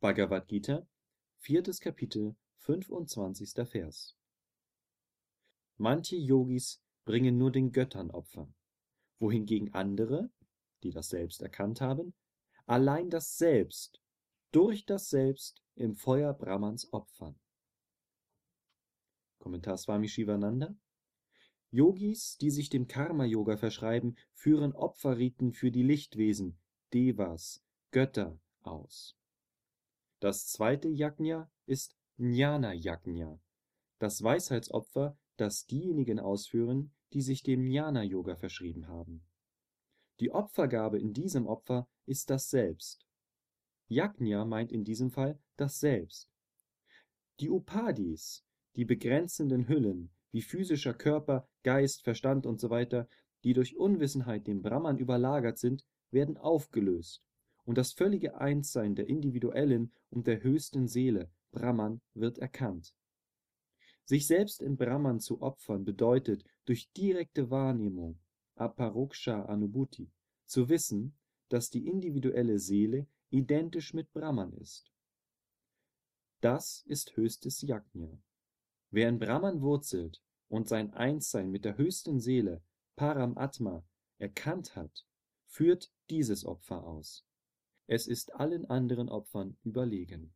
Bhagavad Gita, viertes Kapitel, 25. Vers. Manche Yogis bringen nur den Göttern Opfer, wohingegen andere, die das Selbst erkannt haben, allein das Selbst durch das Selbst im Feuer Brahmans opfern. Kommentar Swami Shivananda Yogis, die sich dem Karma-Yoga verschreiben, führen Opferriten für die Lichtwesen, Devas, Götter aus. Das zweite Yajna ist Jnana Yajna, das Weisheitsopfer, das diejenigen ausführen, die sich dem Jnana Yoga verschrieben haben. Die Opfergabe in diesem Opfer ist das Selbst. Yajna meint in diesem Fall das Selbst. Die Upadis, die begrenzenden Hüllen, wie physischer Körper, Geist, Verstand usw., die durch Unwissenheit dem Brahman überlagert sind, werden aufgelöst, und das völlige Einssein der individuellen und der höchsten Seele, Brahman, wird erkannt. Sich selbst in Brahman zu opfern bedeutet, durch direkte Wahrnehmung (Aparoksha Anubhuti) zu wissen, dass die individuelle Seele identisch mit Brahman ist. Das ist höchstes Yajna. Wer in Brahman wurzelt und sein Einssein mit der höchsten Seele, Paramatma, erkannt hat, führt dieses Opfer aus. Es ist allen anderen Opfern überlegen